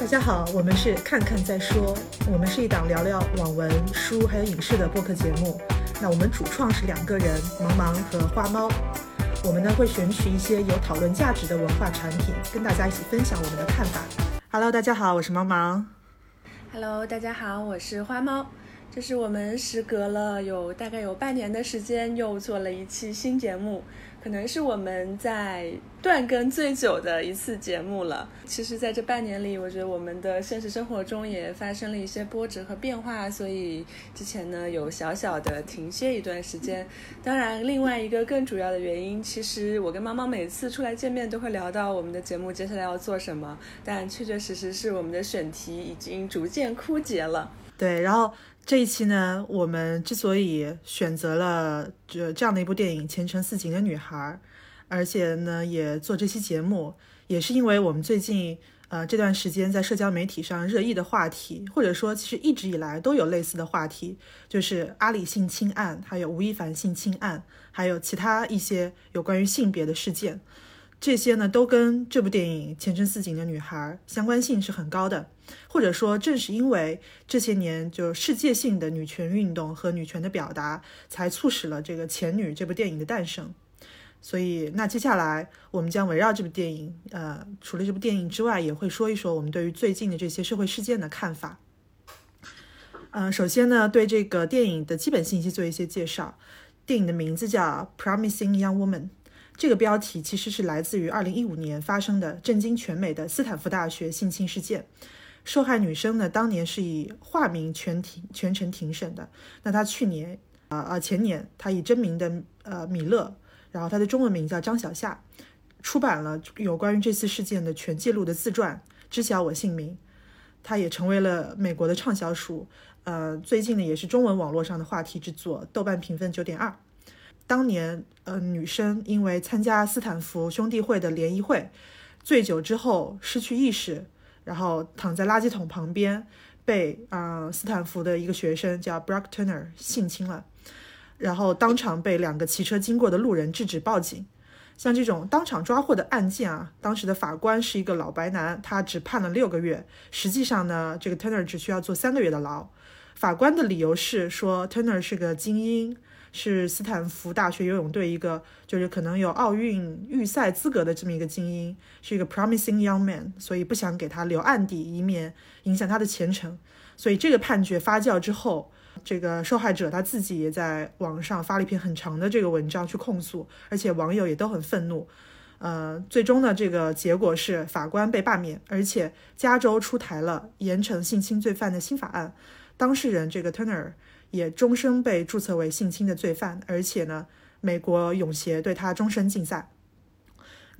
大家好，我们是看看再说，我们是一档聊聊网文、书还有影视的播客节目。那我们主创是两个人，茫茫和花猫。我们呢会选取一些有讨论价值的文化产品，跟大家一起分享我们的看法。Hello，大家好，我是茫茫。Hello，大家好，我是花猫。这是我们时隔了有大概有半年的时间，又做了一期新节目。可能是我们在断更最久的一次节目了。其实，在这半年里，我觉得我们的现实生活中也发生了一些波折和变化，所以之前呢有小小的停歇一段时间。当然，另外一个更主要的原因，其实我跟猫猫每次出来见面都会聊到我们的节目接下来要做什么，但确确实实是我们的选题已经逐渐枯竭了。对，然后。这一期呢，我们之所以选择了这这样的一部电影《前程似锦的女孩》，而且呢也做这期节目，也是因为我们最近呃这段时间在社交媒体上热议的话题，或者说其实一直以来都有类似的话题，就是阿里性侵案，还有吴亦凡性侵案，还有其他一些有关于性别的事件。这些呢，都跟这部电影《前程似锦的女孩》相关性是很高的，或者说，正是因为这些年就世界性的女权运动和女权的表达，才促使了这个《前女》这部电影的诞生。所以，那接下来我们将围绕这部电影，呃，除了这部电影之外，也会说一说我们对于最近的这些社会事件的看法。嗯，首先呢，对这个电影的基本信息做一些介绍。电影的名字叫《Promising Young Woman》。这个标题其实是来自于2015年发生的震惊全美的斯坦福大学性侵事件。受害女生呢，当年是以化名全庭全程庭审的。那她去年，啊啊前年，她以真名的呃米勒，然后她的中文名叫张小夏，出版了有关于这次事件的全记录的自传《知晓我姓名》。她也成为了美国的畅销书。呃，最近呢，也是中文网络上的话题之作，豆瓣评分九点二。当年，呃，女生因为参加斯坦福兄弟会的联谊会，醉酒之后失去意识，然后躺在垃圾桶旁边，被啊斯坦福的一个学生叫 Brock Turner 性侵了，然后当场被两个骑车经过的路人制止报警。像这种当场抓获的案件啊，当时的法官是一个老白男，他只判了六个月，实际上呢，这个 Turner 只需要坐三个月的牢。法官的理由是说 Turner 是个精英。是斯坦福大学游泳队一个，就是可能有奥运预赛资格的这么一个精英，是一个 promising young man，所以不想给他留案底，以免影响他的前程。所以这个判决发酵之后，这个受害者他自己也在网上发了一篇很长的这个文章去控诉，而且网友也都很愤怒。呃，最终呢，这个结果是法官被罢免，而且加州出台了严惩性侵罪犯的新法案，当事人这个 Turner。也终身被注册为性侵的罪犯，而且呢，美国泳协对他终身禁赛。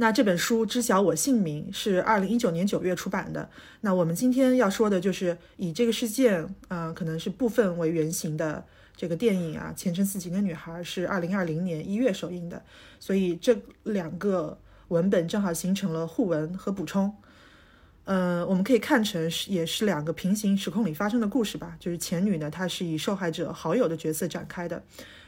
那这本书《知晓我姓名》是二零一九年九月出版的。那我们今天要说的就是以这个事件，嗯，可能是部分为原型的这个电影啊，《前程似锦的女孩》是二零二零年一月首映的，所以这两个文本正好形成了互文和补充。呃，我们可以看成是也是两个平行时空里发生的故事吧。就是前女呢，她是以受害者好友的角色展开的，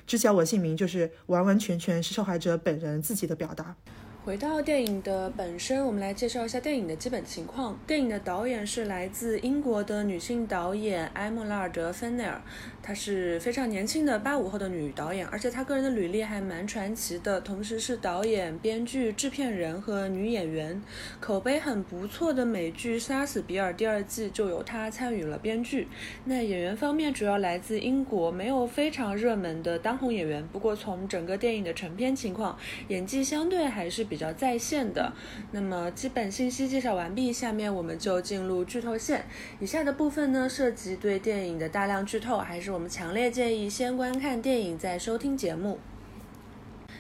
知晓我姓名就是完完全全是受害者本人自己的表达。回到电影的本身，我们来介绍一下电影的基本情况。电影的导演是来自英国的女性导演埃莫拉尔德·芬内尔，她是非常年轻的八五后的女导演，而且她个人的履历还蛮传奇的，同时是导演、编剧、制片人和女演员。口碑很不错的美剧《杀死比尔》第二季就由她参与了编剧。那演员方面主要来自英国，没有非常热门的当红演员，不过从整个电影的成片情况，演技相对还是。比较在线的，那么基本信息介绍完毕，下面我们就进入剧透线。以下的部分呢，涉及对电影的大量剧透，还是我们强烈建议先观看电影再收听节目。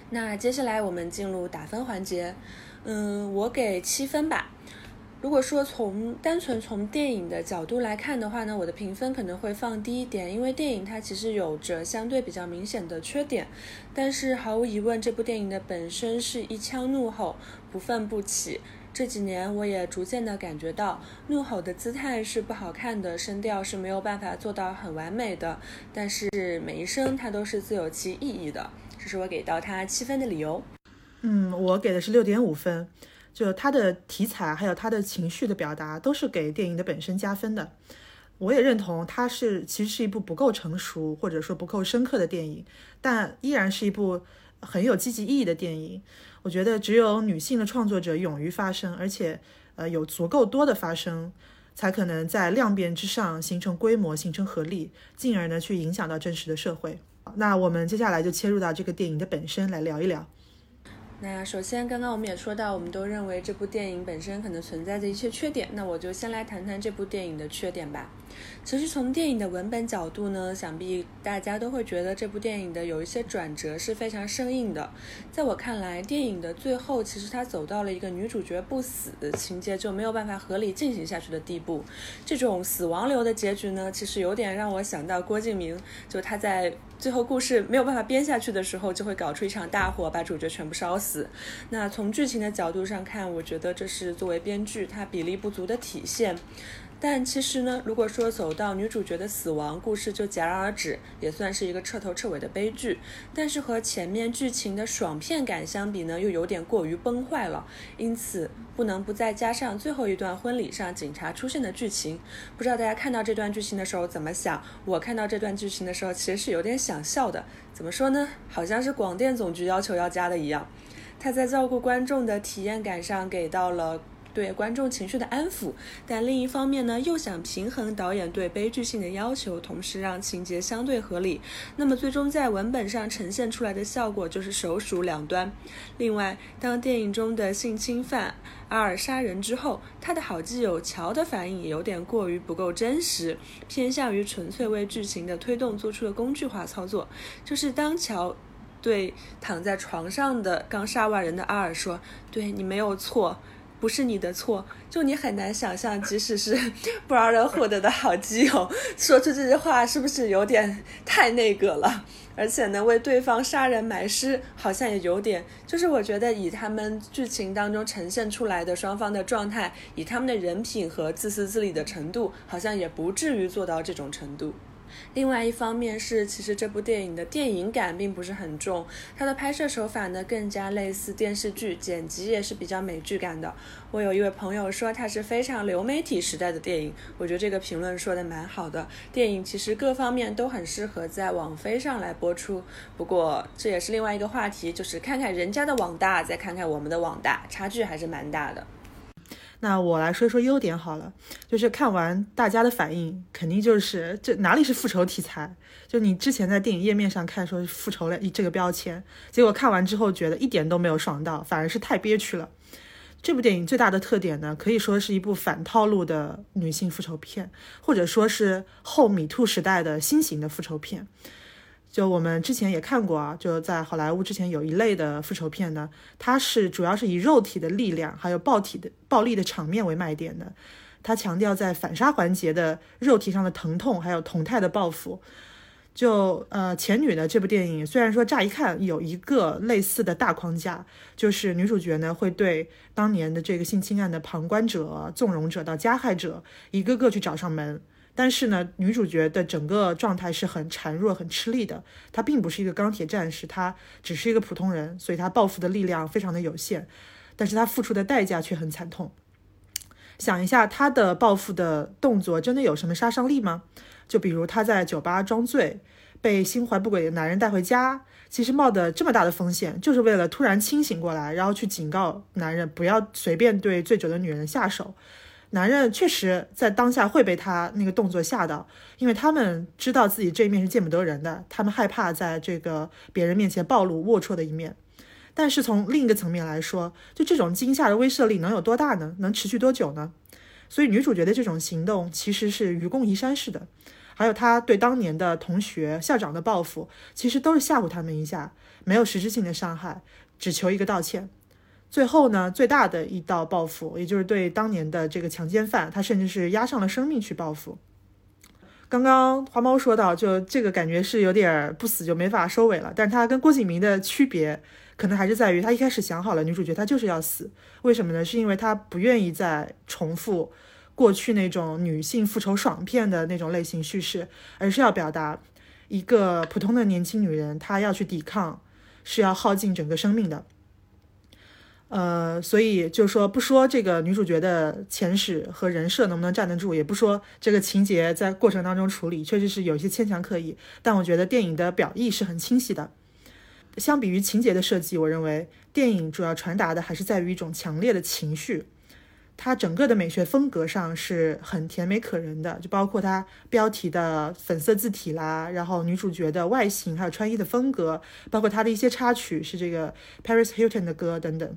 那接下来我们进入打分环节，嗯，我给七分吧。如果说从单纯从电影的角度来看的话呢，我的评分可能会放低一点，因为电影它其实有着相对比较明显的缺点。但是毫无疑问，这部电影的本身是一腔怒吼，不愤不起。这几年我也逐渐的感觉到，怒吼的姿态是不好看的，声调是没有办法做到很完美的。但是每一声它都是自有其意义的，这是我给到它七分的理由。嗯，我给的是六点五分。就它的题材还有它的情绪的表达，都是给电影的本身加分的。我也认同它是其实是一部不够成熟或者说不够深刻的电影，但依然是一部很有积极意义的电影。我觉得只有女性的创作者勇于发声，而且呃有足够多的发声，才可能在量变之上形成规模、形成合力，进而呢去影响到真实的社会。那我们接下来就切入到这个电影的本身来聊一聊。那首先，刚刚我们也说到，我们都认为这部电影本身可能存在着一些缺点。那我就先来谈谈这部电影的缺点吧。其实从电影的文本角度呢，想必大家都会觉得这部电影的有一些转折是非常生硬的。在我看来，电影的最后其实它走到了一个女主角不死，情节就没有办法合理进行下去的地步。这种死亡流的结局呢，其实有点让我想到郭敬明，就他在。最后故事没有办法编下去的时候，就会搞出一场大火，把主角全部烧死。那从剧情的角度上看，我觉得这是作为编剧他比例不足的体现。但其实呢，如果说走到女主角的死亡，故事就戛然而止，也算是一个彻头彻尾的悲剧。但是和前面剧情的爽片感相比呢，又有点过于崩坏了，因此不能不再加上最后一段婚礼上警察出现的剧情。不知道大家看到这段剧情的时候怎么想？我看到这段剧情的时候，其实是有点想笑的。怎么说呢？好像是广电总局要求要加的一样。他在照顾观众的体验感上给到了。对观众情绪的安抚，但另一方面呢，又想平衡导演对悲剧性的要求，同时让情节相对合理。那么最终在文本上呈现出来的效果就是首鼠两端。另外，当电影中的性侵犯阿尔杀人之后，他的好基友乔的反应也有点过于不够真实，偏向于纯粹为剧情的推动做出了工具化操作。就是当乔对躺在床上的刚杀完人的阿尔说：“对你没有错。”不是你的错，就你很难想象，即使是 不让人获得的好基友，说出这句话是不是有点太那个了？而且呢，为对方杀人埋尸，好像也有点，就是我觉得以他们剧情当中呈现出来的双方的状态，以他们的人品和自私自利的程度，好像也不至于做到这种程度。另外一方面是，其实这部电影的电影感并不是很重，它的拍摄手法呢更加类似电视剧，剪辑也是比较美剧感的。我有一位朋友说它是非常流媒体时代的电影，我觉得这个评论说的蛮好的。电影其实各方面都很适合在网飞上来播出，不过这也是另外一个话题，就是看看人家的网大，再看看我们的网大，差距还是蛮大的。那我来说一说优点好了，就是看完大家的反应，肯定就是这哪里是复仇题材？就你之前在电影页面上看说复仇类这个标签，结果看完之后觉得一点都没有爽到，反而是太憋屈了。这部电影最大的特点呢，可以说是一部反套路的女性复仇片，或者说是后米兔时代的新型的复仇片。就我们之前也看过啊，就在好莱坞之前有一类的复仇片呢，它是主要是以肉体的力量还有暴体的暴力的场面为卖点的，它强调在反杀环节的肉体上的疼痛还有同态的报复。就呃前女的这部电影，虽然说乍一看有一个类似的大框架，就是女主角呢会对当年的这个性侵案的旁观者、纵容者到加害者一个个去找上门。但是呢，女主角的整个状态是很孱弱、很吃力的。她并不是一个钢铁战士，她只是一个普通人，所以她报复的力量非常的有限。但是她付出的代价却很惨痛。想一下，她的报复的动作真的有什么杀伤力吗？就比如她在酒吧装醉，被心怀不轨的男人带回家，其实冒的这么大的风险，就是为了突然清醒过来，然后去警告男人不要随便对醉酒的女人下手。男人确实在当下会被他那个动作吓到，因为他们知道自己这一面是见不得人的，他们害怕在这个别人面前暴露龌龊的一面。但是从另一个层面来说，就这种惊吓的威慑力能有多大呢？能持续多久呢？所以女主角的这种行动其实是愚公移山式的，还有她对当年的同学、校长的报复，其实都是吓唬他们一下，没有实质性的伤害，只求一个道歉。最后呢，最大的一道报复，也就是对当年的这个强奸犯，他甚至是押上了生命去报复。刚刚花猫说到，就这个感觉是有点不死就没法收尾了。但是他跟郭敬明的区别，可能还是在于他一开始想好了女主角她就是要死，为什么呢？是因为他不愿意再重复过去那种女性复仇爽片的那种类型叙事，而是要表达一个普通的年轻女人，她要去抵抗，是要耗尽整个生命的。呃，所以就说不说这个女主角的前史和人设能不能站得住，也不说这个情节在过程当中处理确实是有一些牵强刻意，但我觉得电影的表意是很清晰的。相比于情节的设计，我认为电影主要传达的还是在于一种强烈的情绪。它整个的美学风格上是很甜美可人的，就包括它标题的粉色字体啦，然后女主角的外形，还有穿衣的风格，包括它的一些插曲是这个 Paris Hilton 的歌等等。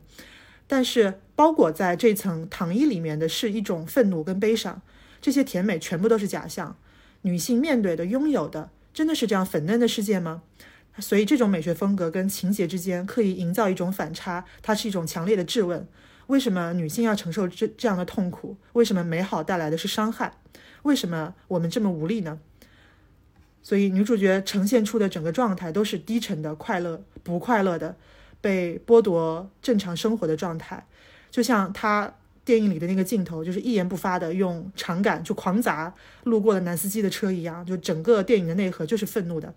但是包裹在这层糖衣里面的是一种愤怒跟悲伤，这些甜美全部都是假象。女性面对的、拥有的，真的是这样粉嫩的世界吗？所以这种美学风格跟情节之间刻意营造一种反差，它是一种强烈的质问。为什么女性要承受这这样的痛苦？为什么美好带来的是伤害？为什么我们这么无力呢？所以女主角呈现出的整个状态都是低沉的、快乐不快乐的、被剥夺正常生活的状态。就像她电影里的那个镜头，就是一言不发的用长杆就狂砸路过的男司机的车一样，就整个电影的内核就是愤怒的。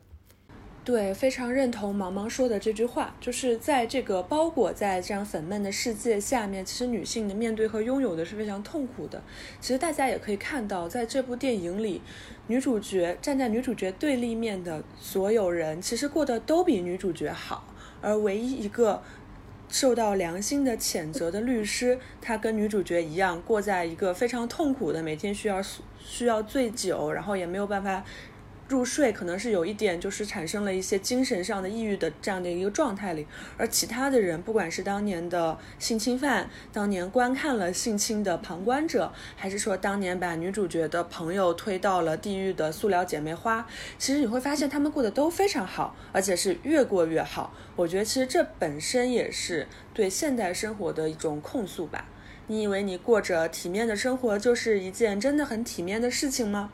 对，非常认同毛毛说的这句话，就是在这个包裹在这样粉嫩的世界下面，其实女性的面对和拥有的是非常痛苦的。其实大家也可以看到，在这部电影里，女主角站在女主角对立面的所有人，其实过得都比女主角好。而唯一一个受到良心的谴责的律师，他跟女主角一样，过在一个非常痛苦的，每天需要需要醉酒，然后也没有办法。入睡可能是有一点，就是产生了一些精神上的抑郁的这样的一个状态里，而其他的人，不管是当年的性侵犯，当年观看了性侵的旁观者，还是说当年把女主角的朋友推到了地狱的塑料姐妹花，其实你会发现他们过得都非常好，而且是越过越好。我觉得其实这本身也是对现代生活的一种控诉吧。你以为你过着体面的生活就是一件真的很体面的事情吗？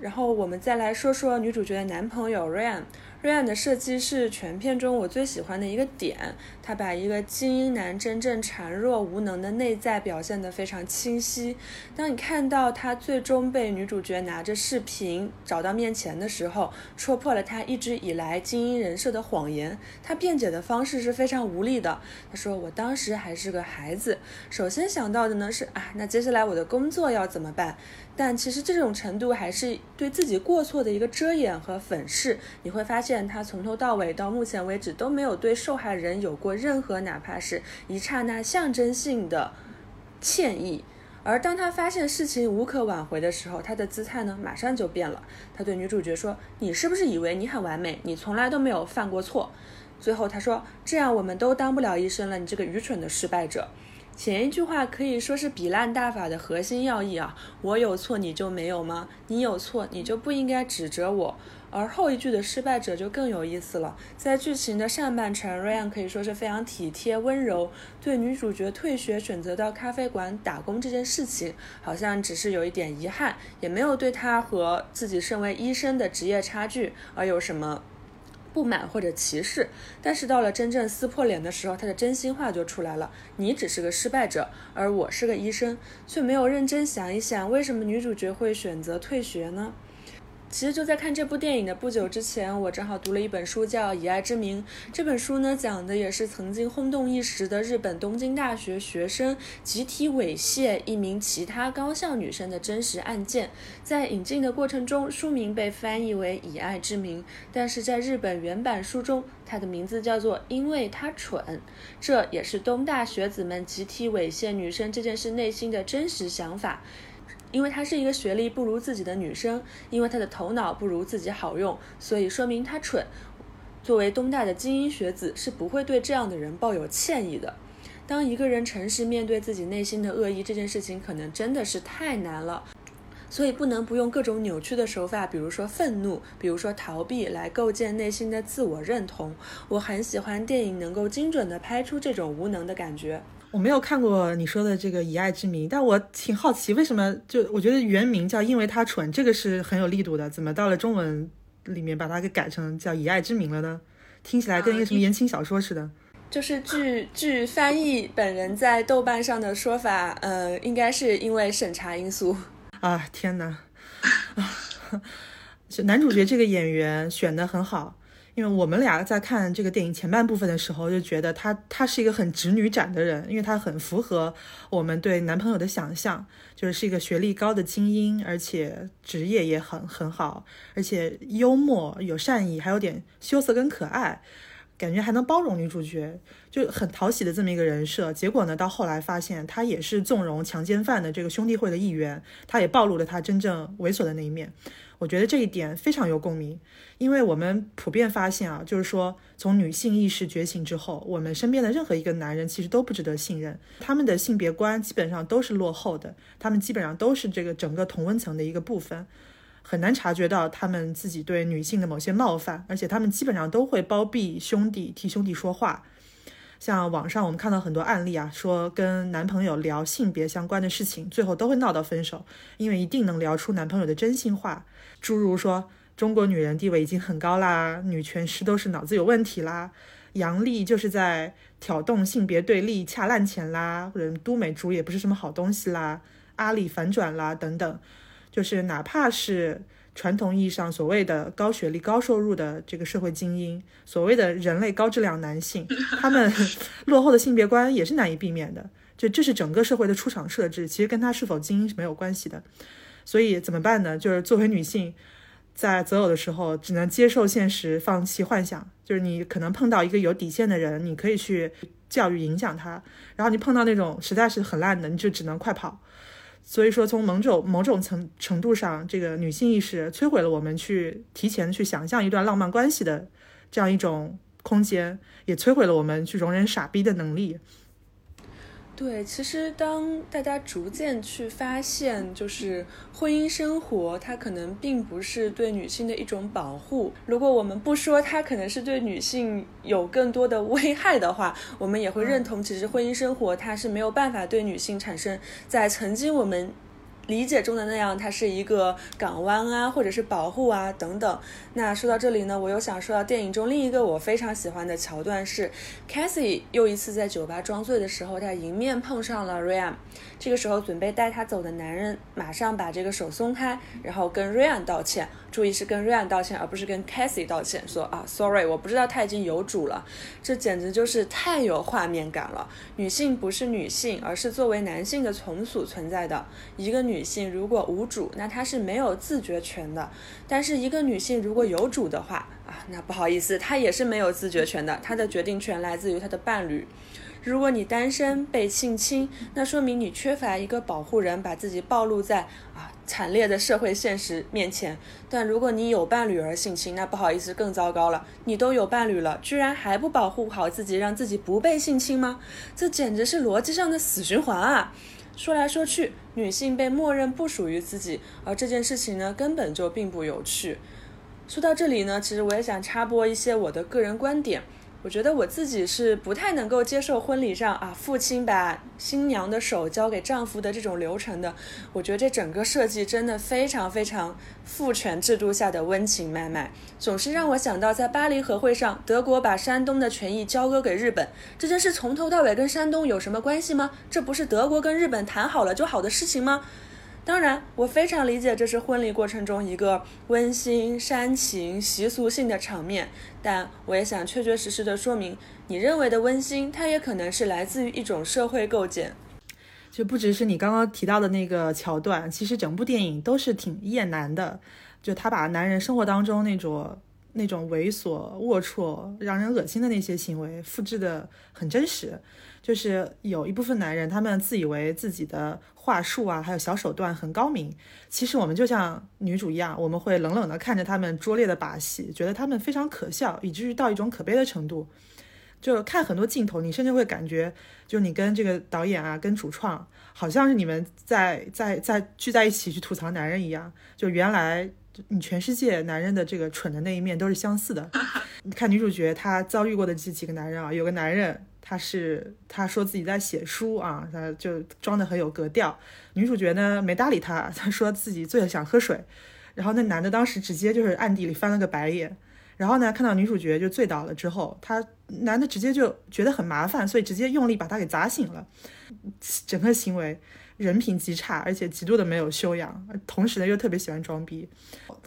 然后我们再来说说女主角的男朋友 Ryan，Ryan 的设计是全片中我最喜欢的一个点，他把一个精英男真正孱弱无能的内在表现得非常清晰。当你看到他最终被女主角拿着视频找到面前的时候，戳破了他一直以来精英人设的谎言。他辩解的方式是非常无力的。他说：“我当时还是个孩子，首先想到的呢是啊，那接下来我的工作要怎么办？但其实这种程度还是对自己过错的一个遮掩和粉饰。你会发现。”他从头到尾到目前为止都没有对受害人有过任何哪怕是一刹那象征性的歉意，而当他发现事情无可挽回的时候，他的姿态呢马上就变了。他对女主角说：“你是不是以为你很完美？你从来都没有犯过错。”最后他说：“这样我们都当不了医生了，你这个愚蠢的失败者。”前一句话可以说是比烂大法的核心要义啊！我有错你就没有吗？你有错你就不应该指责我。而后一句的失败者就更有意思了。在剧情的上半程，Ryan 可以说是非常体贴温柔，对女主角退学选择到咖啡馆打工这件事情，好像只是有一点遗憾，也没有对她和自己身为医生的职业差距而有什么不满或者歧视。但是到了真正撕破脸的时候，他的真心话就出来了：你只是个失败者，而我是个医生，却没有认真想一想，为什么女主角会选择退学呢？其实就在看这部电影的不久之前，我正好读了一本书，叫《以爱之名》。这本书呢，讲的也是曾经轰动一时的日本东京大学学生集体猥亵一名其他高校女生的真实案件。在引进的过程中，书名被翻译为《以爱之名》，但是在日本原版书中，它的名字叫做《因为他蠢》。这也是东大学子们集体猥亵女生这件事内心的真实想法。因为她是一个学历不如自己的女生，因为她的头脑不如自己好用，所以说明她蠢。作为东大的精英学子，是不会对这样的人抱有歉意的。当一个人诚实面对自己内心的恶意，这件事情可能真的是太难了，所以不能不用各种扭曲的手法，比如说愤怒，比如说逃避，来构建内心的自我认同。我很喜欢电影能够精准地拍出这种无能的感觉。我没有看过你说的这个《以爱之名》，但我挺好奇，为什么就我觉得原名叫“因为他蠢”，这个是很有力度的，怎么到了中文里面把它给改成叫“以爱之名”了呢？听起来跟一个什么言情小说似的。就是据据翻译本人在豆瓣上的说法，呃，应该是因为审查因素。啊，天哪！啊，男主角这个演员选的很好。因为我们俩在看这个电影前半部分的时候，就觉得他他是一个很直女斩的人，因为他很符合我们对男朋友的想象，就是是一个学历高的精英，而且职业也很很好，而且幽默有善意，还有点羞涩跟可爱。感觉还能包容女主角，就很讨喜的这么一个人设。结果呢，到后来发现他也是纵容强奸犯的这个兄弟会的一员，他也暴露了他真正猥琐的那一面。我觉得这一点非常有共鸣，因为我们普遍发现啊，就是说从女性意识觉醒之后，我们身边的任何一个男人其实都不值得信任，他们的性别观基本上都是落后的，他们基本上都是这个整个同温层的一个部分。很难察觉到他们自己对女性的某些冒犯，而且他们基本上都会包庇兄弟，替兄弟说话。像网上我们看到很多案例啊，说跟男朋友聊性别相关的事情，最后都会闹到分手，因为一定能聊出男朋友的真心话，诸如说中国女人地位已经很高啦，女权师都是脑子有问题啦，杨笠就是在挑动性别对立，恰烂钱啦，或者都美竹也不是什么好东西啦，阿里反转啦等等。就是哪怕是传统意义上所谓的高学历、高收入的这个社会精英，所谓的人类高质量男性，他们 落后的性别观也是难以避免的。就这是整个社会的出厂设置，其实跟他是否精英是没有关系的。所以怎么办呢？就是作为女性，在择偶的时候，只能接受现实，放弃幻想。就是你可能碰到一个有底线的人，你可以去教育影响他；然后你碰到那种实在是很烂的，你就只能快跑。所以说，从某种某种程程度上，这个女性意识摧毁了我们去提前去想象一段浪漫关系的这样一种空间，也摧毁了我们去容忍傻逼的能力。对，其实当大家逐渐去发现，就是婚姻生活，它可能并不是对女性的一种保护。如果我们不说它可能是对女性有更多的危害的话，我们也会认同，其实婚姻生活它是没有办法对女性产生在曾经我们。理解中的那样，它是一个港湾啊，或者是保护啊等等。那说到这里呢，我又想说到电影中另一个我非常喜欢的桥段是 Cathy 又一次在酒吧装醉的时候，他迎面碰上了 Ryan。这个时候准备带他走的男人马上把这个手松开，然后跟 Ryan 道歉。注意是跟 Ryan 道歉，而不是跟 Cassie 道歉。说啊，Sorry，我不知道他已经有主了。这简直就是太有画面感了。女性不是女性，而是作为男性的从属存在的。一个女性如果无主，那她是没有自觉权的。但是一个女性如果有主的话，啊，那不好意思，她也是没有自觉权的。她的决定权来自于她的伴侣。如果你单身被性侵，那说明你缺乏一个保护人，把自己暴露在啊惨烈的社会现实面前。但如果你有伴侣而性侵，那不好意思，更糟糕了。你都有伴侣了，居然还不保护好自己，让自己不被性侵吗？这简直是逻辑上的死循环啊！说来说去，女性被默认不属于自己，而这件事情呢，根本就并不有趣。说到这里呢，其实我也想插播一些我的个人观点。我觉得我自己是不太能够接受婚礼上啊，父亲把新娘的手交给丈夫的这种流程的。我觉得这整个设计真的非常非常父权制度下的温情脉脉，总是让我想到在巴黎和会上，德国把山东的权益交割给日本，这件事从头到尾跟山东有什么关系吗？这不是德国跟日本谈好了就好的事情吗？当然，我非常理解这是婚礼过程中一个温馨、煽情、习俗性的场面，但我也想确确实实的说明，你认为的温馨，它也可能是来自于一种社会构建。就不只是你刚刚提到的那个桥段，其实整部电影都是挺厌男的，就他把男人生活当中那种那种猥琐、龌龊、让人恶心的那些行为复制的很真实。就是有一部分男人，他们自以为自己的话术啊，还有小手段很高明。其实我们就像女主一样，我们会冷冷的看着他们拙劣的把戏，觉得他们非常可笑，以至于到一种可悲的程度。就看很多镜头，你甚至会感觉，就你跟这个导演啊，跟主创，好像是你们在在在聚在一起去吐槽男人一样。就原来你全世界男人的这个蠢的那一面都是相似的。你 看女主角她遭遇过的这几个男人啊，有个男人。他是他说自己在写书啊，他就装的很有格调。女主角呢没搭理他，他说自己醉了想喝水。然后那男的当时直接就是暗地里翻了个白眼。然后呢看到女主角就醉倒了之后，他男的直接就觉得很麻烦，所以直接用力把她给砸醒了。整个行为人品极差，而且极度的没有修养，同时呢又特别喜欢装逼。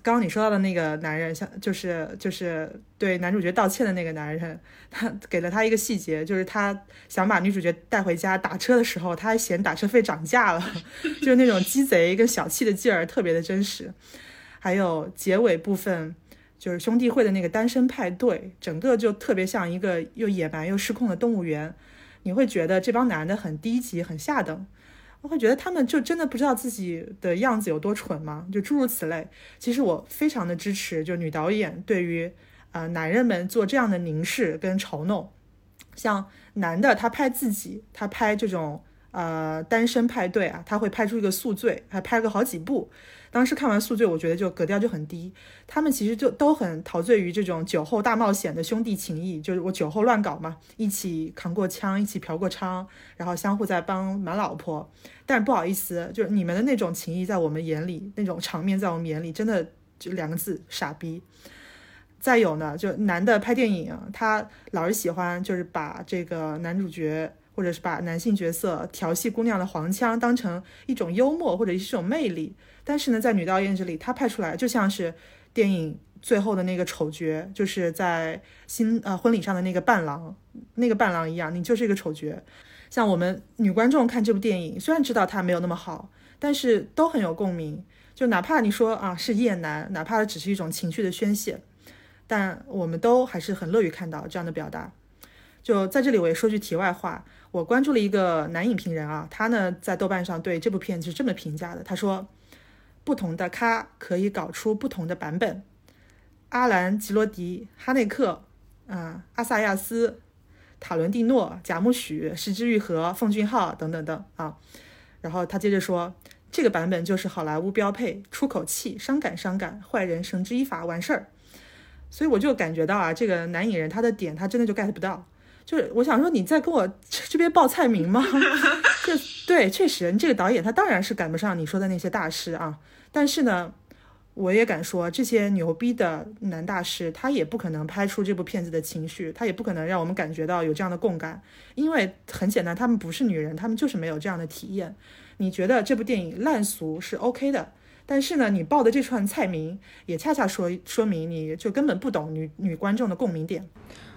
刚刚你说到的那个男人，像就是就是对男主角道歉的那个男人，他给了他一个细节，就是他想把女主角带回家打车的时候，他还嫌打车费涨价了，就是那种鸡贼跟小气的劲儿特别的真实。还有结尾部分，就是兄弟会的那个单身派对，整个就特别像一个又野蛮又失控的动物园，你会觉得这帮男的很低级、很下等。我会觉得他们就真的不知道自己的样子有多蠢吗？就诸如此类。其实我非常的支持，就女导演对于呃男人们做这样的凝视跟嘲弄。像男的他拍自己，他拍这种呃单身派对啊，他会拍出一个宿醉，还拍个好几部。当时看完《宿醉》，我觉得就格调就很低。他们其实就都很陶醉于这种酒后大冒险的兄弟情谊，就是我酒后乱搞嘛，一起扛过枪，一起嫖过娼，然后相互在帮瞒老婆。但是不好意思，就是你们的那种情谊，在我们眼里，那种场面在我们眼里，真的就两个字：傻逼。再有呢，就男的拍电影，他老是喜欢就是把这个男主角或者是把男性角色调戏姑娘的黄腔当成一种幽默或者是一种魅力。但是呢，在女导演这里，她拍出来就像是电影最后的那个丑角，就是在新呃婚礼上的那个伴郎，那个伴郎一样，你就是一个丑角。像我们女观众看这部电影，虽然知道它没有那么好，但是都很有共鸣。就哪怕你说啊是厌男，哪怕只是一种情绪的宣泄，但我们都还是很乐于看到这样的表达。就在这里，我也说句题外话，我关注了一个男影评人啊，他呢在豆瓣上对这部片子是这么评价的，他说。不同的咖可以搞出不同的版本。阿兰·吉罗迪、哈内克、啊阿萨亚斯、塔伦蒂诺、贾木许、石之玉和、奉俊昊等等等啊。然后他接着说，这个版本就是好莱坞标配，出口气，伤感伤感，坏人绳之以法，完事儿。所以我就感觉到啊，这个男影人他的点他真的就 get 不到。就是我想说，你在跟我这边报菜名吗？就对，确实，这个导演他当然是赶不上你说的那些大师啊。但是呢，我也敢说，这些牛逼的男大师，他也不可能拍出这部片子的情绪，他也不可能让我们感觉到有这样的共感，因为很简单，他们不是女人，他们就是没有这样的体验。你觉得这部电影烂俗是 OK 的，但是呢，你报的这串菜名也恰恰说说明你就根本不懂女女观众的共鸣点。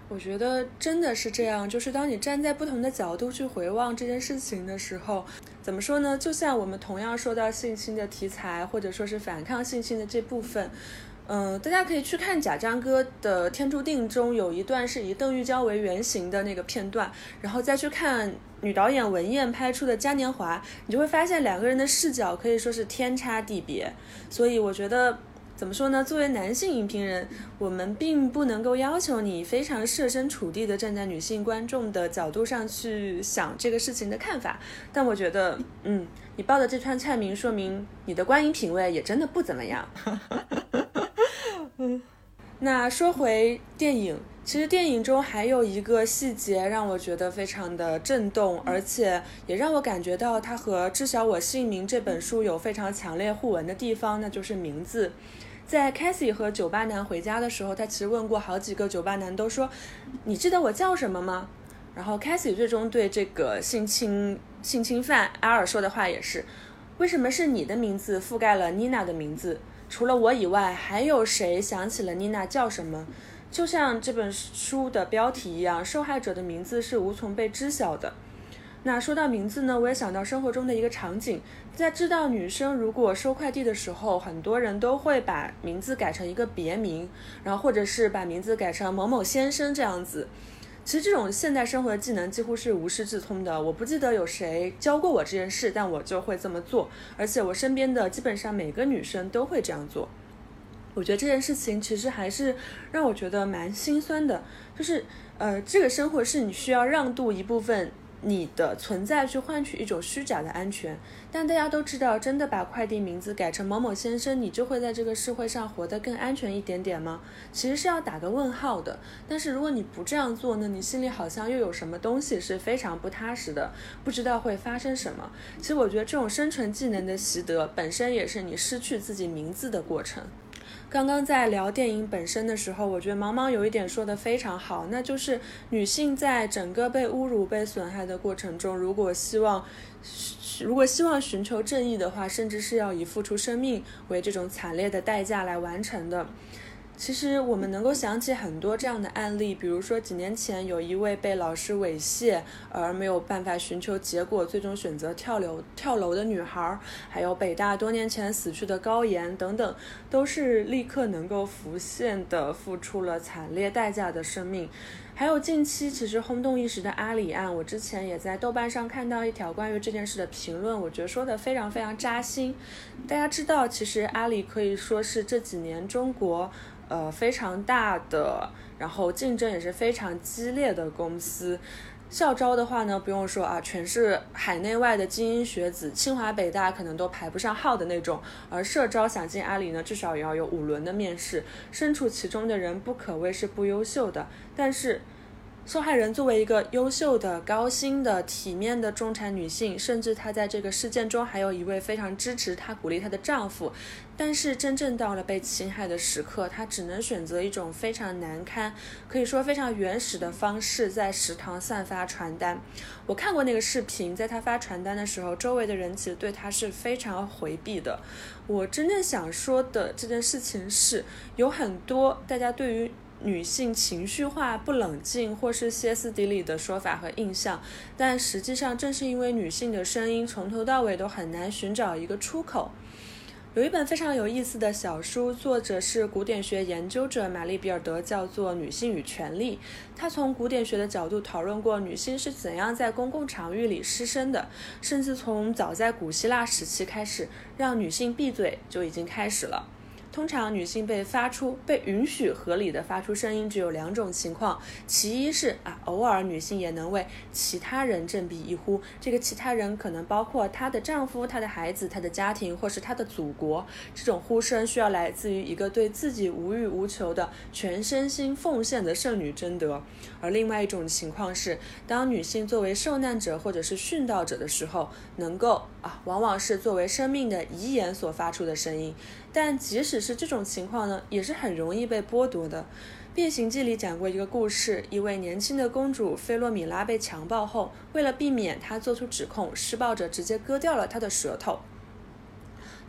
我觉得真的是这样，就是当你站在不同的角度去回望这件事情的时候，怎么说呢？就像我们同样说到性侵的题材，或者说是反抗性侵的这部分，嗯，大家可以去看贾樟柯的《天注定》中有一段是以邓玉娇为原型的那个片段，然后再去看女导演文燕拍出的《嘉年华》，你就会发现两个人的视角可以说是天差地别。所以我觉得。怎么说呢？作为男性影评人，我们并不能够要求你非常设身处地的站在女性观众的角度上去想这个事情的看法。但我觉得，嗯，你报的这串菜名，说明你的观影品味也真的不怎么样。嗯那说回电影，其实电影中还有一个细节让我觉得非常的震动，而且也让我感觉到它和《知晓我姓名》这本书有非常强烈互文的地方，那就是名字。在 Cassie 和酒吧男回家的时候，他其实问过好几个酒吧男，都说：“你记得我叫什么吗？”然后 Cassie 最终对这个性侵性侵犯阿尔说的话也是：“为什么是你的名字覆盖了妮娜的名字？除了我以外，还有谁想起了妮娜叫什么？”就像这本书的标题一样，受害者的名字是无从被知晓的。那说到名字呢，我也想到生活中的一个场景，在知道女生如果收快递的时候，很多人都会把名字改成一个别名，然后或者是把名字改成某某先生这样子。其实这种现代生活的技能几乎是无师自通的，我不记得有谁教过我这件事，但我就会这么做，而且我身边的基本上每个女生都会这样做。我觉得这件事情其实还是让我觉得蛮心酸的，就是呃，这个生活是你需要让渡一部分。你的存在去换取一种虚假的安全，但大家都知道，真的把快递名字改成某某先生，你就会在这个社会上活得更安全一点点吗？其实是要打个问号的。但是如果你不这样做呢，你心里好像又有什么东西是非常不踏实的，不知道会发生什么。其实我觉得这种生存技能的习得本身也是你失去自己名字的过程。刚刚在聊电影本身的时候，我觉得毛毛有一点说的非常好，那就是女性在整个被侮辱、被损害的过程中，如果希望，如果希望寻求正义的话，甚至是要以付出生命为这种惨烈的代价来完成的。其实我们能够想起很多这样的案例，比如说几年前有一位被老师猥亵而没有办法寻求结果，最终选择跳楼跳楼的女孩，还有北大多年前死去的高岩等等，都是立刻能够浮现的付出了惨烈代价的生命。还有近期其实轰动一时的阿里案，我之前也在豆瓣上看到一条关于这件事的评论，我觉得说的非常非常扎心。大家知道，其实阿里可以说是这几年中国。呃，非常大的，然后竞争也是非常激烈的公司。校招的话呢，不用说啊，全是海内外的精英学子，清华北大可能都排不上号的那种。而社招想进阿里呢，至少也要有五轮的面试，身处其中的人不可谓是不优秀的。但是。受害人作为一个优秀的、高薪的、体面的中产女性，甚至她在这个事件中还有一位非常支持她、鼓励她的丈夫。但是真正到了被侵害的时刻，她只能选择一种非常难堪、可以说非常原始的方式，在食堂散发传单。我看过那个视频，在她发传单的时候，周围的人其实对她是非常回避的。我真正想说的这件事情是，有很多大家对于。女性情绪化、不冷静或是歇斯底里的说法和印象，但实际上正是因为女性的声音从头到尾都很难寻找一个出口。有一本非常有意思的小书，作者是古典学研究者玛丽比尔德，叫做《女性与权力》。她从古典学的角度讨论过女性是怎样在公共场域里失声的，甚至从早在古希腊时期开始，让女性闭嘴就已经开始了。通常女性被发出被允许合理的发出声音只有两种情况，其一是啊，偶尔女性也能为其他人振臂一呼，这个其他人可能包括她的丈夫、她的孩子、她的家庭，或是她的祖国。这种呼声需要来自于一个对自己无欲无求的全身心奉献的圣女贞德。而另外一种情况是，当女性作为受难者或者是殉道者的时候，能够往往是作为生命的遗言所发出的声音。但即使是这种情况呢，也是很容易被剥夺的。《变形记》里讲过一个故事：一位年轻的公主菲洛米拉被强暴后，为了避免她做出指控，施暴者直接割掉了她的舌头。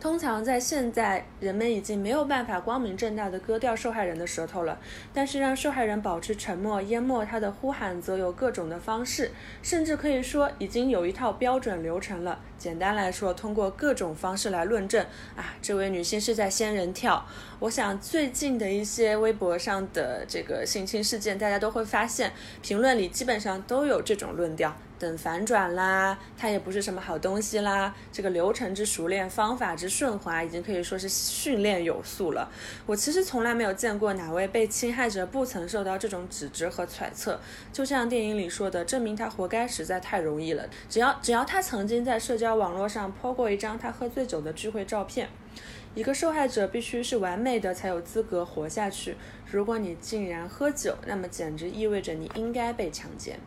通常在现在，人们已经没有办法光明正大的割掉受害人的舌头了，但是让受害人保持沉默、淹没他的呼喊，则有各种的方式，甚至可以说已经有一套标准流程了。简单来说，通过各种方式来论证啊，这位女性是在仙人跳。我想最近的一些微博上的这个性侵事件，大家都会发现，评论里基本上都有这种论调。等反转啦，它也不是什么好东西啦。这个流程之熟练，方法之顺滑，已经可以说是训练有素了。我其实从来没有见过哪位被侵害者不曾受到这种指责和揣测。就像电影里说的，证明他活该实在太容易了。只要只要他曾经在社交网络上 po 过一张他喝醉酒的聚会照片，一个受害者必须是完美的才有资格活下去。如果你竟然喝酒，那么简直意味着你应该被强奸。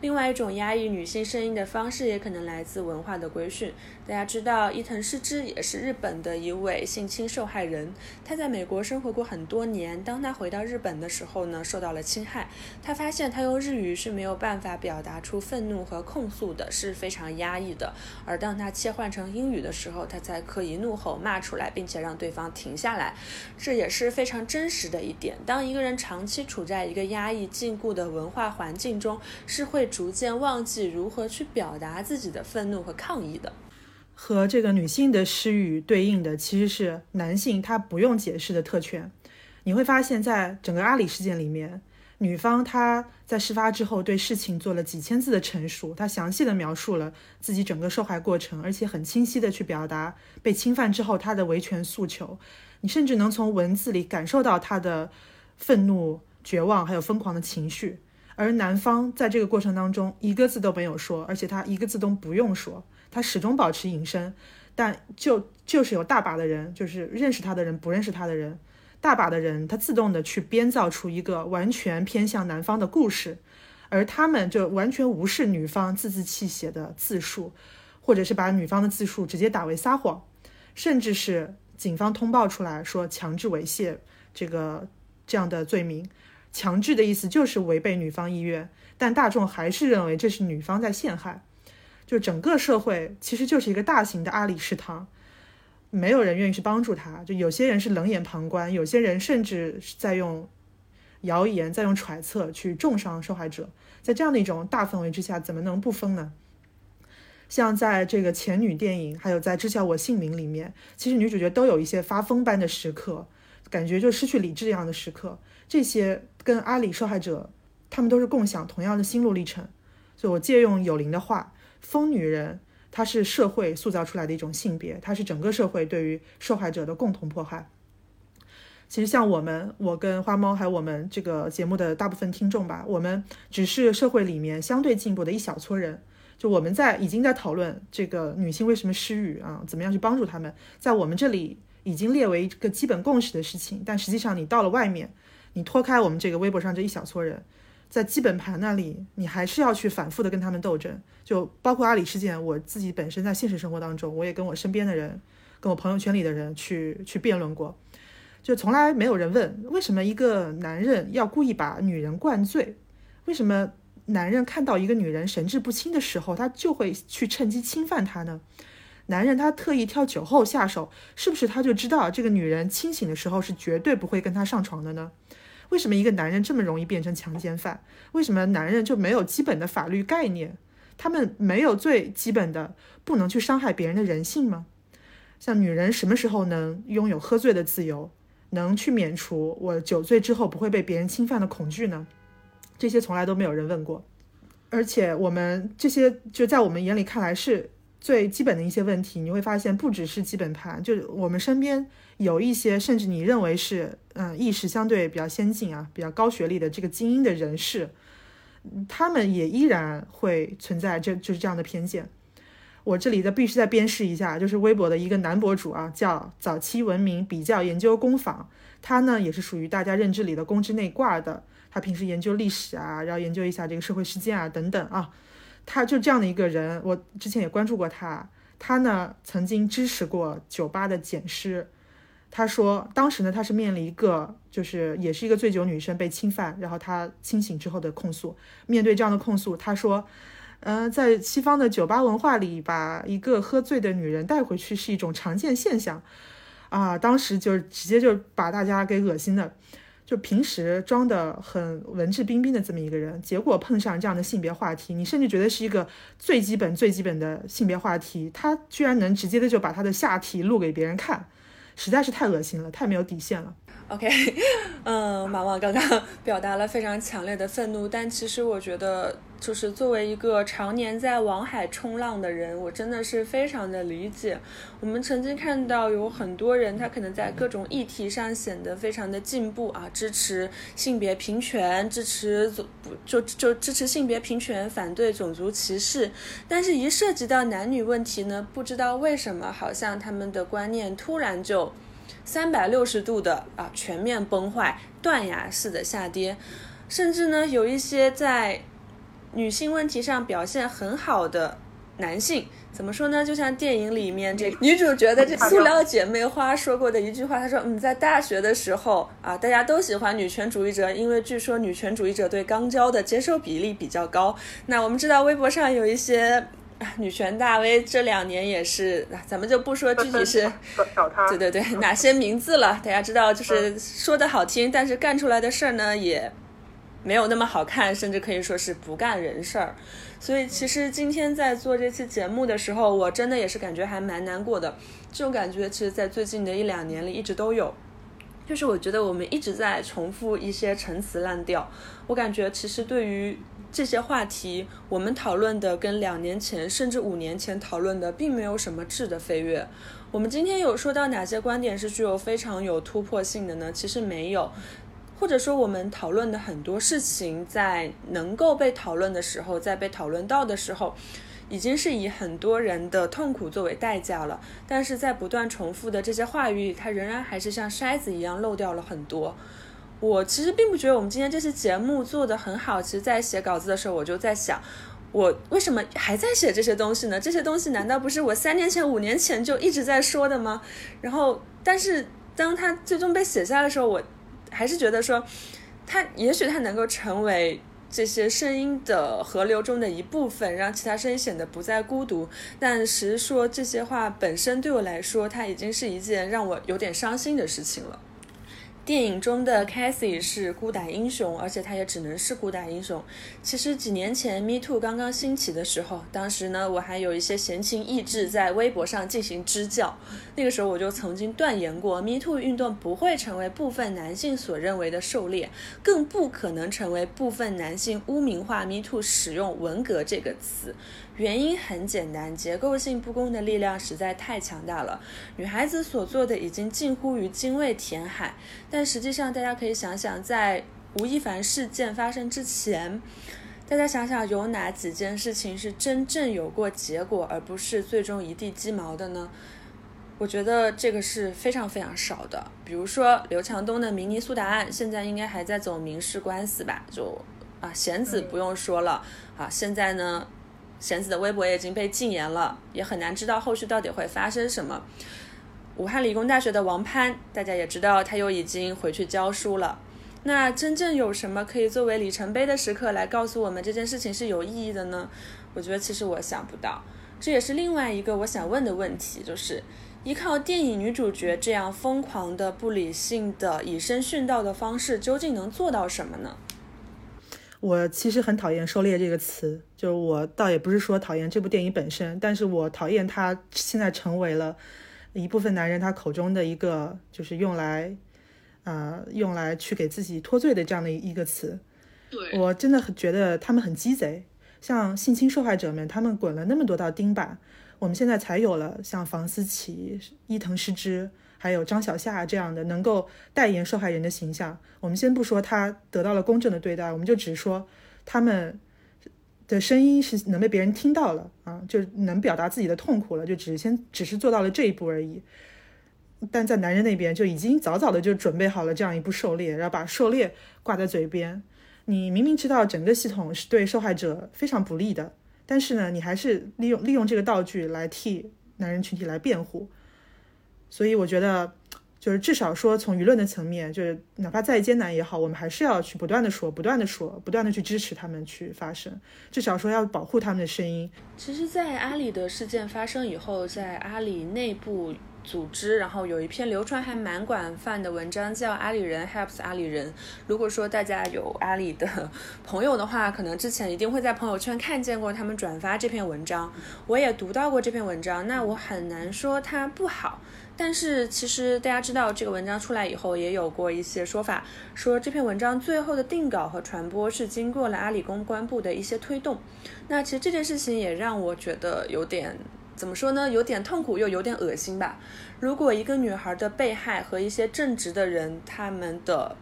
另外一种压抑女性声音的方式，也可能来自文化的规训。大家知道，伊藤诗织也是日本的一位性侵受害人。她在美国生活过很多年，当她回到日本的时候呢，受到了侵害。她发现她用日语是没有办法表达出愤怒和控诉的，是非常压抑的。而当她切换成英语的时候，她才可以怒吼骂出来，并且让对方停下来。这也是非常真实的一点。当一个人长期处在一个压抑禁锢的文化环境中，是会。逐渐忘记如何去表达自己的愤怒和抗议的，和这个女性的失语对应的其实是男性他不用解释的特权。你会发现在整个阿里事件里面，女方她在事发之后对事情做了几千字的陈述，她详细的描述了自己整个受害过程，而且很清晰的去表达被侵犯之后她的维权诉求。你甚至能从文字里感受到她的愤怒、绝望还有疯狂的情绪。而男方在这个过程当中一个字都没有说，而且他一个字都不用说，他始终保持隐身。但就就是有大把的人，就是认识他的人、不认识他的人，大把的人，他自动的去编造出一个完全偏向男方的故事，而他们就完全无视女方字字泣血的自述，或者是把女方的自述直接打为撒谎，甚至是警方通报出来说强制猥亵这个这样的罪名。强制的意思就是违背女方意愿，但大众还是认为这是女方在陷害。就整个社会其实就是一个大型的阿里食堂，没有人愿意去帮助他。就有些人是冷眼旁观，有些人甚至是在用谣言、在用揣测去重伤受害者。在这样的一种大氛围之下，怎么能不疯呢？像在这个前女电影，还有在《知晓我姓名》里面，其实女主角都有一些发疯般的时刻，感觉就失去理智这样的时刻。这些跟阿里受害者，他们都是共享同样的心路历程。所以我借用有灵的话。疯女人，她是社会塑造出来的一种性别，她是整个社会对于受害者的共同迫害。其实像我们，我跟花猫还有我们这个节目的大部分听众吧，我们只是社会里面相对进步的一小撮人。就我们在已经在讨论这个女性为什么失语啊，怎么样去帮助她们，在我们这里已经列为一个基本共识的事情。但实际上，你到了外面，你脱开我们这个微博上这一小撮人。在基本盘那里，你还是要去反复的跟他们斗争，就包括阿里事件，我自己本身在现实生活当中，我也跟我身边的人，跟我朋友圈里的人去去辩论过，就从来没有人问为什么一个男人要故意把女人灌醉，为什么男人看到一个女人神志不清的时候，他就会去趁机侵犯她呢？男人他特意挑酒后下手，是不是他就知道这个女人清醒的时候是绝对不会跟他上床的呢？为什么一个男人这么容易变成强奸犯？为什么男人就没有基本的法律概念？他们没有最基本的不能去伤害别人的人性吗？像女人什么时候能拥有喝醉的自由，能去免除我酒醉之后不会被别人侵犯的恐惧呢？这些从来都没有人问过，而且我们这些就在我们眼里看来是最基本的一些问题。你会发现，不只是基本盘，就我们身边。有一些甚至你认为是嗯意识相对比较先进啊比较高学历的这个精英的人士，他们也依然会存在这就是这样的偏见。我这里的必须再鞭尸一下，就是微博的一个男博主啊，叫早期文明比较研究工坊，他呢也是属于大家认知里的公知内挂的，他平时研究历史啊，然后研究一下这个社会事件啊等等啊，他就这样的一个人，我之前也关注过他，他呢曾经支持过酒吧的检尸。他说，当时呢，他是面临一个，就是也是一个醉酒女生被侵犯，然后他清醒之后的控诉。面对这样的控诉，他说，嗯，在西方的酒吧文化里，把一个喝醉的女人带回去是一种常见现象，啊，当时就直接就把大家给恶心的。就平时装的很文质彬彬的这么一个人，结果碰上这样的性别话题，你甚至觉得是一个最基本最基本的性别话题，他居然能直接的就把他的下体露给别人看。实在是太恶心了，太没有底线了。OK，嗯，马旺刚刚 表达了非常强烈的愤怒，但其实我觉得，就是作为一个常年在网海冲浪的人，我真的是非常的理解。我们曾经看到有很多人，他可能在各种议题上显得非常的进步啊，支持性别平权，支持种就就支持性别平权，反对种族歧视，但是，一涉及到男女问题呢，不知道为什么，好像他们的观念突然就。三百六十度的啊，全面崩坏，断崖式的下跌，甚至呢，有一些在女性问题上表现很好的男性，怎么说呢？就像电影里面这女主角的这塑料姐妹花说过的一句话，她说：“嗯，在大学的时候啊，大家都喜欢女权主义者，因为据说女权主义者对肛交的接受比例比较高。”那我们知道微博上有一些。女权大 V 这两年也是，咱们就不说具体是，对对对，哪些名字了？大家知道，就是说的好听，但是干出来的事儿呢，也没有那么好看，甚至可以说是不干人事儿。所以，其实今天在做这期节目的时候，我真的也是感觉还蛮难过的。这种感觉，其实，在最近的一两年里一直都有。就是我觉得我们一直在重复一些陈词滥调，我感觉其实对于。这些话题，我们讨论的跟两年前甚至五年前讨论的并没有什么质的飞跃。我们今天有说到哪些观点是具有非常有突破性的呢？其实没有，或者说我们讨论的很多事情，在能够被讨论的时候，在被讨论到的时候，已经是以很多人的痛苦作为代价了。但是在不断重复的这些话语里，它仍然还是像筛子一样漏掉了很多。我其实并不觉得我们今天这期节目做的很好。其实，在写稿子的时候，我就在想，我为什么还在写这些东西呢？这些东西难道不是我三年前、五年前就一直在说的吗？然后但是当它最终被写下来的时候，我还是觉得说，它也许它能够成为。这些声音的河流中的一部分，让其他声音显得不再孤独。但实说这些话本身对我来说，它已经是一件让我有点伤心的事情了。电影中的 Cassie 是孤胆英雄，而且她也只能是孤胆英雄。其实几年前 Me Too 刚刚兴起的时候，当时呢我还有一些闲情逸致在微博上进行支教。那个时候我就曾经断言过，Me Too 运动不会成为部分男性所认为的狩猎，更不可能成为部分男性污名化 Me Too 使用文革这个词。原因很简单，结构性不公的力量实在太强大了。女孩子所做的已经近乎于精卫填海，但实际上，大家可以想想，在吴亦凡事件发生之前，大家想想有哪几件事情是真正有过结果，而不是最终一地鸡毛的呢？我觉得这个是非常非常少的。比如说刘强东的明尼苏达案，现在应该还在走民事官司吧？就啊，贤子不用说了啊，现在呢？贤子的微博已经被禁言了，也很难知道后续到底会发生什么。武汉理工大学的王攀，大家也知道他又已经回去教书了。那真正有什么可以作为里程碑的时刻来告诉我们这件事情是有意义的呢？我觉得其实我想不到。这也是另外一个我想问的问题，就是依靠电影女主角这样疯狂的、不理性的、以身殉道的方式，究竟能做到什么呢？我其实很讨厌“狩猎”这个词，就是我倒也不是说讨厌这部电影本身，但是我讨厌它现在成为了一部分男人他口中的一个，就是用来，呃，用来去给自己脱罪的这样的一个词。对我真的很觉得他们很鸡贼，像性侵受害者们，他们滚了那么多道钉板，我们现在才有了像房思琪、伊藤诗织。还有张小夏这样的能够代言受害人的形象，我们先不说他得到了公正的对待，我们就只说他们的声音是能被别人听到了啊，就能表达自己的痛苦了，就只是先只是做到了这一步而已。但在男人那边就已经早早的就准备好了这样一部狩猎，然后把狩猎挂在嘴边。你明明知道整个系统是对受害者非常不利的，但是呢，你还是利用利用这个道具来替男人群体来辩护。所以我觉得，就是至少说从舆论的层面，就是哪怕再艰难也好，我们还是要去不断的说，不断的说，不断的去支持他们去发声。至少说要保护他们的声音。其实，在阿里的事件发生以后，在阿里内部组织，然后有一篇流传还蛮广泛的文章，叫《阿里人 helps 阿里人》。如果说大家有阿里的朋友的话，可能之前一定会在朋友圈看见过他们转发这篇文章。我也读到过这篇文章，那我很难说它不好。但是其实大家知道，这个文章出来以后，也有过一些说法，说这篇文章最后的定稿和传播是经过了阿里公关部的一些推动。那其实这件事情也让我觉得有点怎么说呢？有点痛苦又有点恶心吧。如果一个女孩的被害和一些正直的人他们的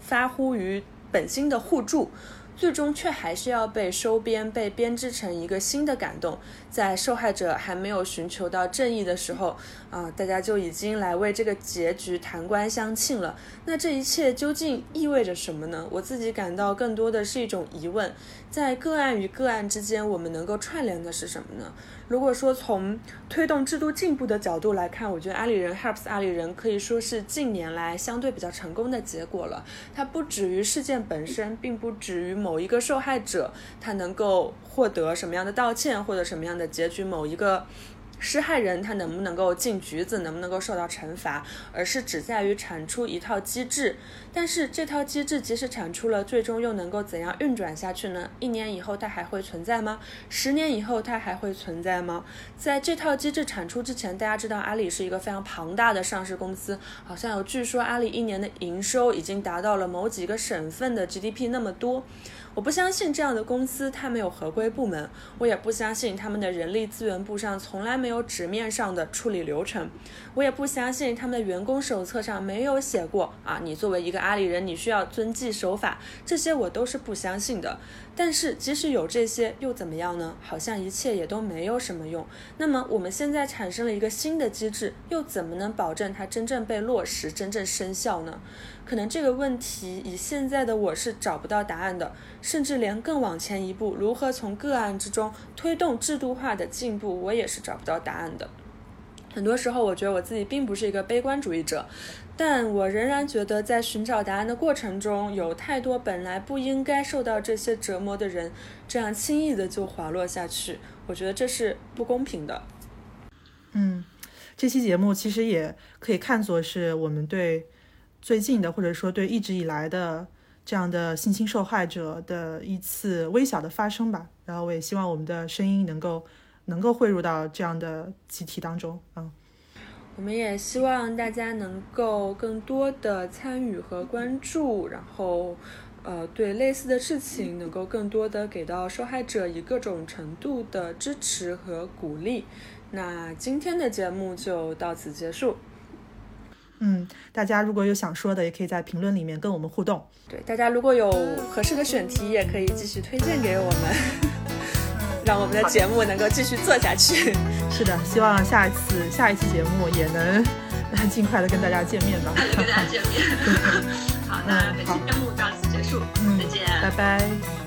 发乎于本心的互助。最终却还是要被收编，被编织成一个新的感动。在受害者还没有寻求到正义的时候，啊，大家就已经来为这个结局弹冠相庆了。那这一切究竟意味着什么呢？我自己感到更多的是一种疑问。在个案与个案之间，我们能够串联的是什么呢？如果说从推动制度进步的角度来看，我觉得阿里人 helps 阿里人可以说是近年来相对比较成功的结果了。它不止于事件本身，并不止于某一个受害者他能够获得什么样的道歉或者什么样的结局，某一个。施害人他能不能够进局子，能不能够受到惩罚，而是只在于产出一套机制。但是这套机制即使产出了，最终又能够怎样运转下去呢？一年以后它还会存在吗？十年以后它还会存在吗？在这套机制产出之前，大家知道阿里是一个非常庞大的上市公司，好像有据说阿里一年的营收已经达到了某几个省份的 GDP 那么多。我不相信这样的公司它没有合规部门，我也不相信他们的人力资源部上从来没有纸面上的处理流程，我也不相信他们的员工手册上没有写过啊，你作为一个阿里人，你需要遵纪守法，这些我都是不相信的。但是即使有这些又怎么样呢？好像一切也都没有什么用。那么我们现在产生了一个新的机制，又怎么能保证它真正被落实、真正生效呢？可能这个问题以现在的我是找不到答案的，甚至连更往前一步，如何从个案之中推动制度化的进步，我也是找不到答案的。很多时候，我觉得我自己并不是一个悲观主义者，但我仍然觉得在寻找答案的过程中，有太多本来不应该受到这些折磨的人，这样轻易的就滑落下去，我觉得这是不公平的。嗯，这期节目其实也可以看作是我们对最近的，或者说对一直以来的这样的性侵受害者的一次微小的发声吧。然后我也希望我们的声音能够。能够汇入到这样的集体当中，嗯，我们也希望大家能够更多的参与和关注，然后，呃，对类似的事情能够更多的给到受害者以各种程度的支持和鼓励。那今天的节目就到此结束。嗯，大家如果有想说的，也可以在评论里面跟我们互动。对，大家如果有合适的选题，也可以继续推荐给我们。让我们的节目能够继续做下去。是的，希望下一次下一期节目也能尽快的跟大家见面吧。跟大家见面。好，那本期节目到此结束。嗯，再见，拜拜。